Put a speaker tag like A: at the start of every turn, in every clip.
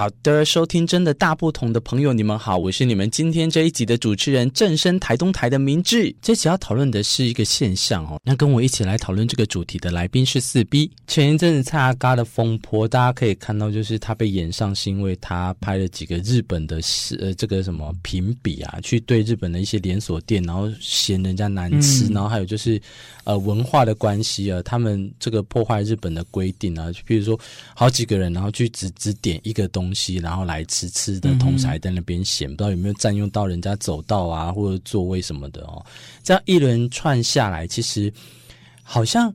A: 好的，收听真的大不同的朋友，你们好，我是你们今天这一集的主持人，正声台东台的明志。这集要讨论的是一个现象哦，那跟我一起来讨论这个主题的来宾是四 B。前一阵子蔡阿嘎的风波，大家可以看到，就是他被演上，是因为他拍了几个日本的呃这个什么评比啊，去对日本的一些连锁店，然后嫌人家难吃，嗯、然后还有就是呃文化的关系啊，他们这个破坏日本的规定啊，就比如说好几个人，然后去只只点一个东西。东西，然后来吃吃的同时还在那边闲，不知道有没有占用到人家走道啊或者座位什么的哦。这样一轮串下来，其实好像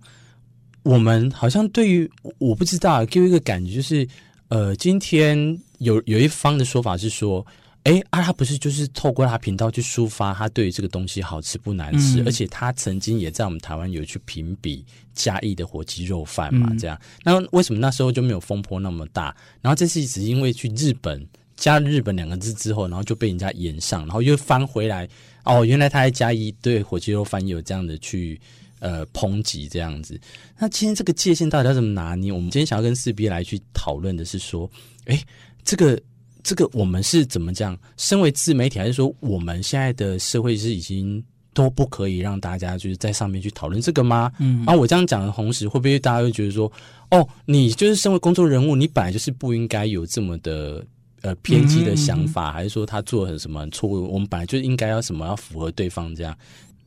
A: 我们好像对于我不知道，给我一个感觉就是，呃，今天有有一方的说法是说。哎，啊，他不是就是透过他频道去抒发他对于这个东西好吃不难吃，嗯、而且他曾经也在我们台湾有去评比嘉义的火鸡肉饭嘛，嗯、这样。那为什么那时候就没有风波那么大？然后这次只是因为去日本加了日本两个字之后，然后就被人家延上，然后又翻回来。哦，原来他在嘉义对火鸡肉饭有这样的去呃抨击这样子。那今天这个界限到底要怎么拿捏？我们今天想要跟四 B 来去讨论的是说，哎，这个。这个我们是怎么讲？身为自媒体，还是说我们现在的社会是已经都不可以让大家就是在上面去讨论这个吗？嗯，然后我这样讲的同时，会不会大家会觉得说，哦，你就是身为公众人物，你本来就是不应该有这么的呃偏激的想法，嗯嗯嗯，还是说他做了什么错误？我们本来就应该要什么要符合对方这样？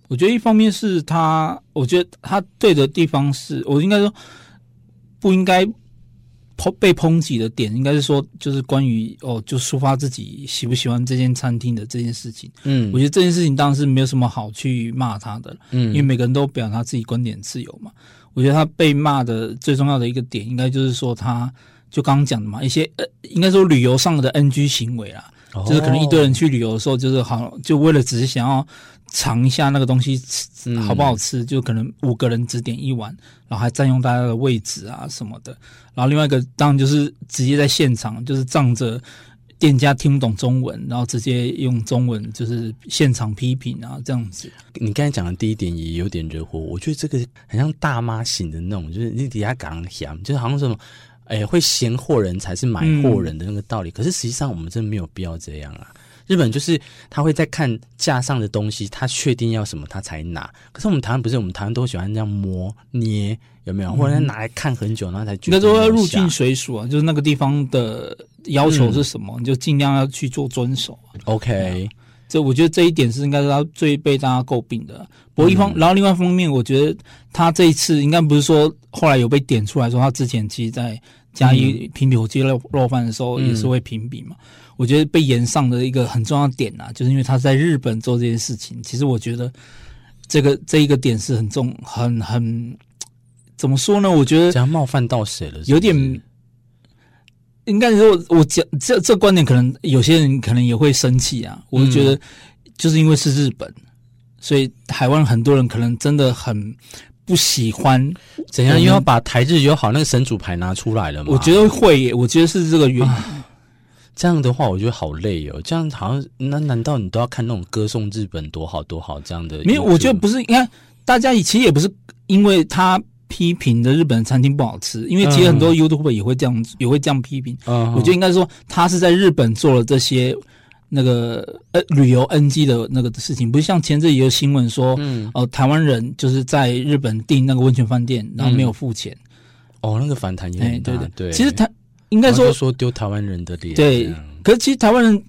B: 我觉得一方面是他，我觉得他对的地方是我应该说不应该。抨被抨击的点应该是说，就是关于哦，就抒发自己喜不喜欢这间餐厅的这件事情。嗯，我觉得这件事情当然是没有什么好去骂他的。嗯，因为每个人都表达自己观点自由嘛。我觉得他被骂的最重要的一个点，应该就是说，他就刚刚讲的嘛，一些呃，应该说旅游上的 NG 行为啦，哦、就是可能一堆人去旅游的时候，就是好，就为了只是想要。尝一下那个东西吃好不好吃，嗯、就可能五个人只点一碗，然后还占用大家的位置啊什么的。然后另外一个当然就是直接在现场，就是仗着店家听不懂中文，然后直接用中文就是现场批评啊这样子。
A: 你刚才讲的第一点也有点惹火，我觉得这个很像大妈型的那种，就是你底下讲讲，就是好像什么，哎，会嫌货人才是买货人的那个道理。嗯、可是实际上我们真的没有必要这样啊。日本就是他会在看架上的东西，他确定要什么他才拿。可是我们台湾不是，我们台湾都喜欢这样摸捏，有没有？或者拿来看很久，然后才觉得应该说要
B: 入境随俗啊，就是那个地方的要求是什么，嗯、你就尽量要去做遵守。
A: OK，
B: 这我觉得这一点是应该是他最被大家诟病的。不过一方，嗯、然后另外一方面，我觉得他这一次应该不是说后来有被点出来说他之前其实在加一评比火鸡肉肉饭的时候也是会评比嘛。嗯我觉得被延上的一个很重要的点呐、啊，就是因为他在日本做这件事情。其实我觉得这个这一个点是很重、很很怎么说呢？我觉得
A: 这样冒犯到谁了？
B: 有点应该说，我讲这这观点，可能有些人可能也会生气啊。我就觉得就是因为是日本，嗯、所以台湾很多人可能真的很不喜欢
A: 怎样，又要把台日友好那个神主牌拿出来了吗？
B: 我觉得会耶，我觉得是这个原因。啊
A: 这样的话，我觉得好累哦。这样好像，那难道你都要看那种歌颂日本多好多好这样的？
B: 没有，我觉得不是。你看，大家其实也不是因为他批评的日本餐厅不好吃，因为其实很多 YouTuber 也会这样，也会这样批评。嗯，我觉得应该说，他是在日本做了这些那个呃旅游 NG 的那个的事情，不是像前阵也有新闻说，嗯，哦，台湾人就是在日本订那个温泉饭店，然后没有付钱。
A: 哦，那个反弹也很大。对对对，
B: 其实他。应该说
A: 说丢台湾人的脸，
B: 对。可是其实台湾人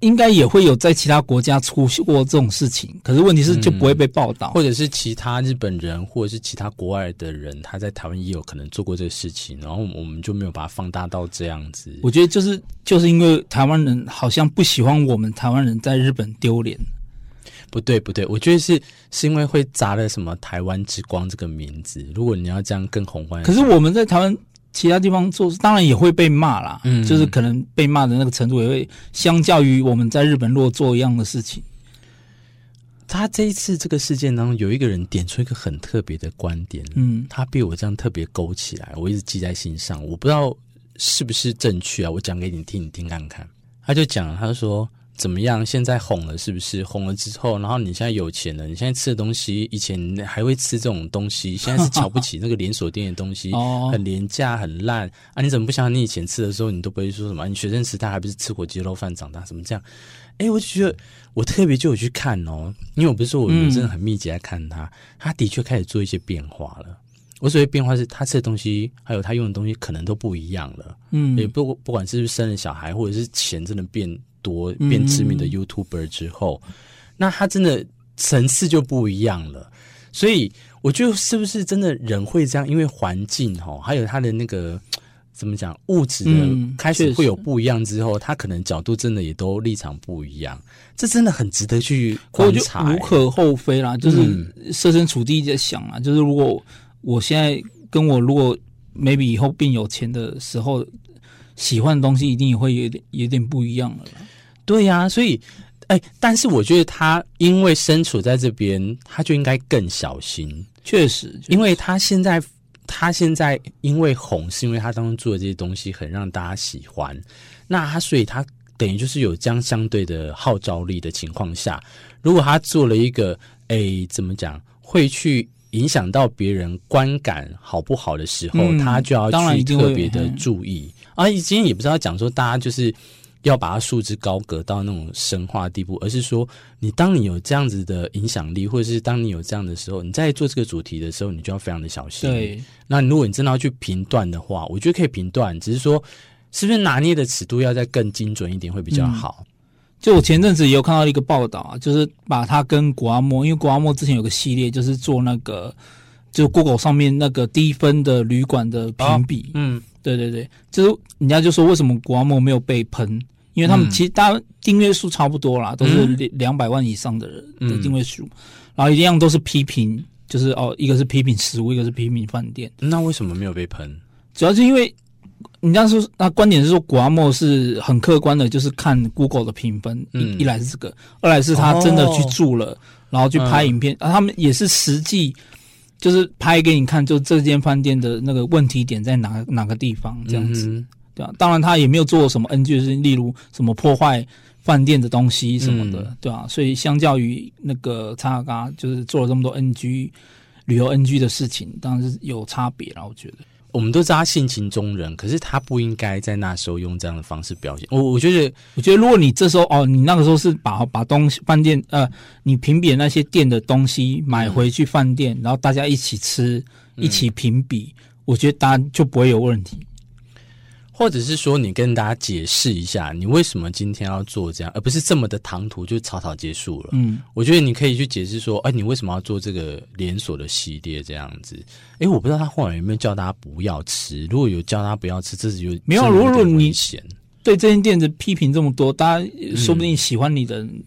B: 应该也会有在其他国家出过这种事情，可是问题是就不会被报道，
A: 或者是其他日本人或者是其他国外的人，他在台湾也有可能做过这个事情，然后我们就没有把它放大到这样子。
B: 我觉得就是就是因为台湾人好像不喜欢我们台湾人在日本丢脸。
A: 不对不对，我觉得是是因为会砸了什么台湾之光这个名字。如果你要这样更宏观，
B: 可是我们在台湾。其他地方做，当然也会被骂啦，嗯，就是可能被骂的那个程度也会相较于我们在日本如果做一样的事情。
A: 他这一次这个事件当中，有一个人点出一个很特别的观点，嗯，他被我这样特别勾起来，我一直记在心上，我不知道是不是正确啊，我讲给你听，你听看看。他就讲，他就说。怎么样？现在红了是不是？红了之后，然后你现在有钱了，你现在吃的东西，以前还会吃这种东西，现在是瞧不起那个连锁店的东西，很廉价、很烂啊！你怎么不想你以前吃的时候，你都不会说什么？你学生时代还不是吃火鸡肉饭长大？怎么这样？哎，我就觉得我特别就有去看哦，因为我不是说我真的很密集在看他，他的确开始做一些变化了。我所谓变化是他吃的东西，还有他用的东西可能都不一样了。嗯，也不不管是不是生了小孩，或者是钱真的变。多变知名的 YouTuber 之后，嗯、那他真的层次就不一样了。所以我觉得是不是真的人会这样？因为环境哈，还有他的那个怎么讲物质的开始会有不一样之后，嗯、他可能角度真的也都立场不一样。这真的很值得去观察，
B: 无可厚非啦。就是设身处地在想啊，嗯、就是如果我现在跟我如果 maybe 以后变有钱的时候，喜欢的东西一定也会有点有点不一样了。
A: 对呀、啊，所以，哎，但是我觉得他因为身处在这边，他就应该更小心。
B: 确实，
A: 因为他现在，他现在因为红，是因为他当中做的这些东西很让大家喜欢。那他，所以他等于就是有这样相对的号召力的情况下，如果他做了一个，哎，怎么讲，会去影响到别人观感好不好的时候，嗯、他就要去特别的注意。啊，今天也不知道讲说大家就是。要把它束之高阁到那种神话地步，而是说，你当你有这样子的影响力，或者是当你有这样的时候，你在做这个主题的时候，你就要非常的小心。
B: 对，
A: 那如果你真的要去评断的话，我觉得可以评断，只是说是不是拿捏的尺度要再更精准一点会比较好。嗯、
B: 就我前阵子也有看到一个报道啊，就是把它跟古阿莫，因为古阿莫之前有个系列，就是做那个就 Google 上面那个低分的旅馆的评比。哦、嗯，对对对，就是人家就说为什么古阿莫没有被喷？因为他们其实大家订阅数差不多啦，嗯、都是两百万以上的人的订阅数，嗯、然后一样都是批评，就是哦，一个是批评食物，一个是批评饭店。
A: 那为什么没有被喷？
B: 主要是因为人家说，那观点是说，谷阿莫是很客观的，就是看 Google 的评分，嗯、一一来是这个，二来是他真的去住了，哦、然后去拍影片，嗯、啊，他们也是实际就是拍给你看，就这间饭店的那个问题点在哪哪个地方这样子。嗯对啊，当然他也没有做什么 NG，的事情例如什么破坏饭店的东西什么的，嗯、对啊，所以相较于那个查嘎，就是做了这么多 NG 旅游 NG 的事情，当然是有差别啦。我觉得
A: 我们都知道他性情中人，可是他不应该在那时候用这样的方式表现。我我觉得，
B: 我觉得如果你这时候哦，你那个时候是把把东西饭店呃，你评比那些店的东西买回去饭店，嗯、然后大家一起吃，一起评比，嗯、我觉得当然就不会有问题。
A: 或者是说，你跟大家解释一下，你为什么今天要做这样，而不是这么的唐突就草草结束了。嗯，我觉得你可以去解释说，哎，你为什么要做这个连锁的系列这样子？哎，我不知道他后来有没有叫大家不要吃，如果有叫大家不要吃，这是有
B: 没有？如果你对这间店的批评这么多，大家说不定喜欢你的。嗯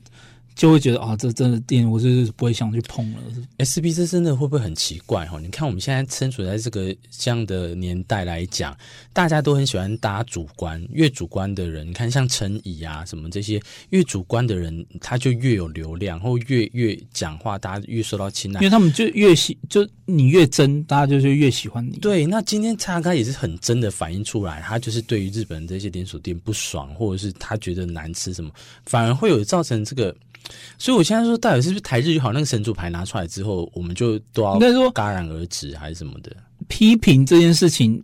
B: 就会觉得啊，这真的店我就是不会想去碰了。
A: S B 这真的会不会很奇怪哈？你看我们现在身处在这个这样的年代来讲，大家都很喜欢搭主观，越主观的人，你看像陈怡啊什么这些，越主观的人他就越有流量，或越越讲话，大家越受到青睐，
B: 因为他们就越喜，就你越真，大家就是越喜欢你。
A: 对，那今天叉开也是很真的反映出来，他就是对于日本这些连锁店不爽，或者是他觉得难吃什么，反而会有造成这个。所以，我现在说，到底是不是台日友好那个神主牌拿出来之后，我们就都要应该说戛然而止，还是什么的？
B: 批评这件事情，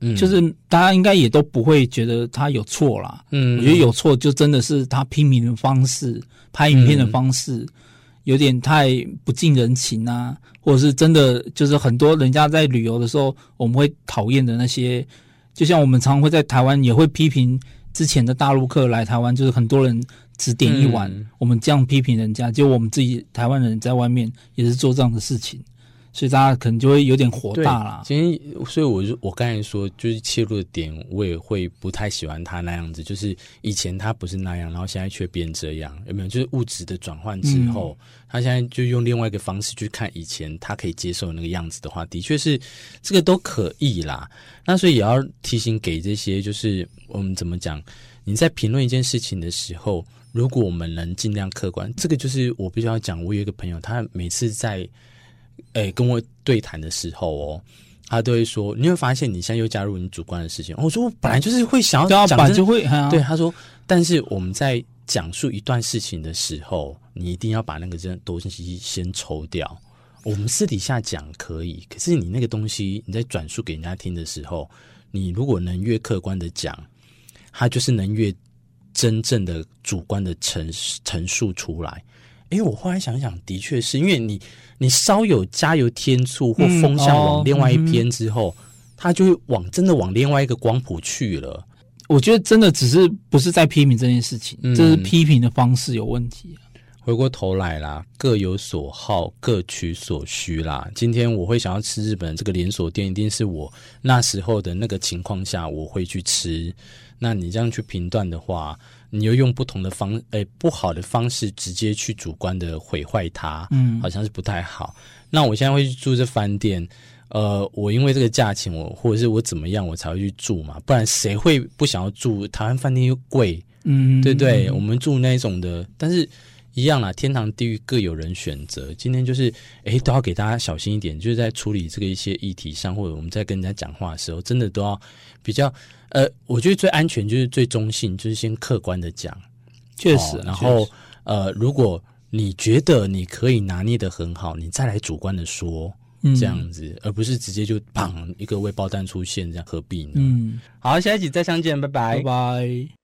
B: 嗯，就是大家应该也都不会觉得他有错啦。嗯，我觉得有错就真的是他批评的方式、拍影片的方式有点太不近人情啊，或者是真的就是很多人家在旅游的时候，我们会讨厌的那些，就像我们常常会在台湾也会批评之前的大陆客来台湾，就是很多人。只点一碗，嗯、我们这样批评人家，就我们自己台湾人在外面也是做这样的事情，所以大家可能就会有点火大啦。
A: 今天，所以我就我刚才说，就是切入的点，我也会不太喜欢他那样子，就是以前他不是那样，然后现在却变这样，有没有？就是物质的转换之后，嗯、他现在就用另外一个方式去看以前他可以接受的那个样子的话，的确是这个都可以啦。那所以也要提醒给这些，就是我们怎么讲？你在评论一件事情的时候。如果我们能尽量客观，这个就是我必须要讲。我有一个朋友，他每次在诶、欸、跟我对谈的时候哦，他都会说：“你会发现你现在又加入你主观的事情。”我说：“我本来就是会想要讲，就会、啊、对。”他说：“但是我们在讲述一段事情的时候，你一定要把那个真东西先抽掉。我们私底下讲可以，可是你那个东西你在转述给人家听的时候，你如果能越客观的讲，他就是能越真正的主观的陈陈述出来。哎，我后来想想，的确是因为你你稍有加油添醋或风向往另外一边之后，他、嗯哦嗯、就会往真的往另外一个光谱去了。
B: 我觉得真的只是不是在批评这件事情，这、嗯、是批评的方式有问题。
A: 回过头来啦，各有所好，各取所需啦。今天我会想要吃日本这个连锁店，一定是我那时候的那个情况下我会去吃。那你这样去评断的话，你又用不同的方，诶、欸，不好的方式直接去主观的毁坏它，嗯，好像是不太好。那我现在会去住这饭店，呃，我因为这个价钱，我或者是我怎么样，我才会去住嘛？不然谁会不想要住？台湾饭店又贵，嗯，对不对？我们住那种的，但是。一样啦，天堂地狱各有人选择。今天就是，哎，都要给大家小心一点，就是在处理这个一些议题上，或者我们在跟人家讲话的时候，真的都要比较，呃，我觉得最安全就是最中性，就是先客观的讲，
B: 确实。
A: 哦、然后，呃，如果你觉得你可以拿捏的很好，你再来主观的说，这样子，嗯、而不是直接就砰一个未爆弹出现，这样何必呢？嗯，好，下一集再相见，拜拜，
B: 拜拜。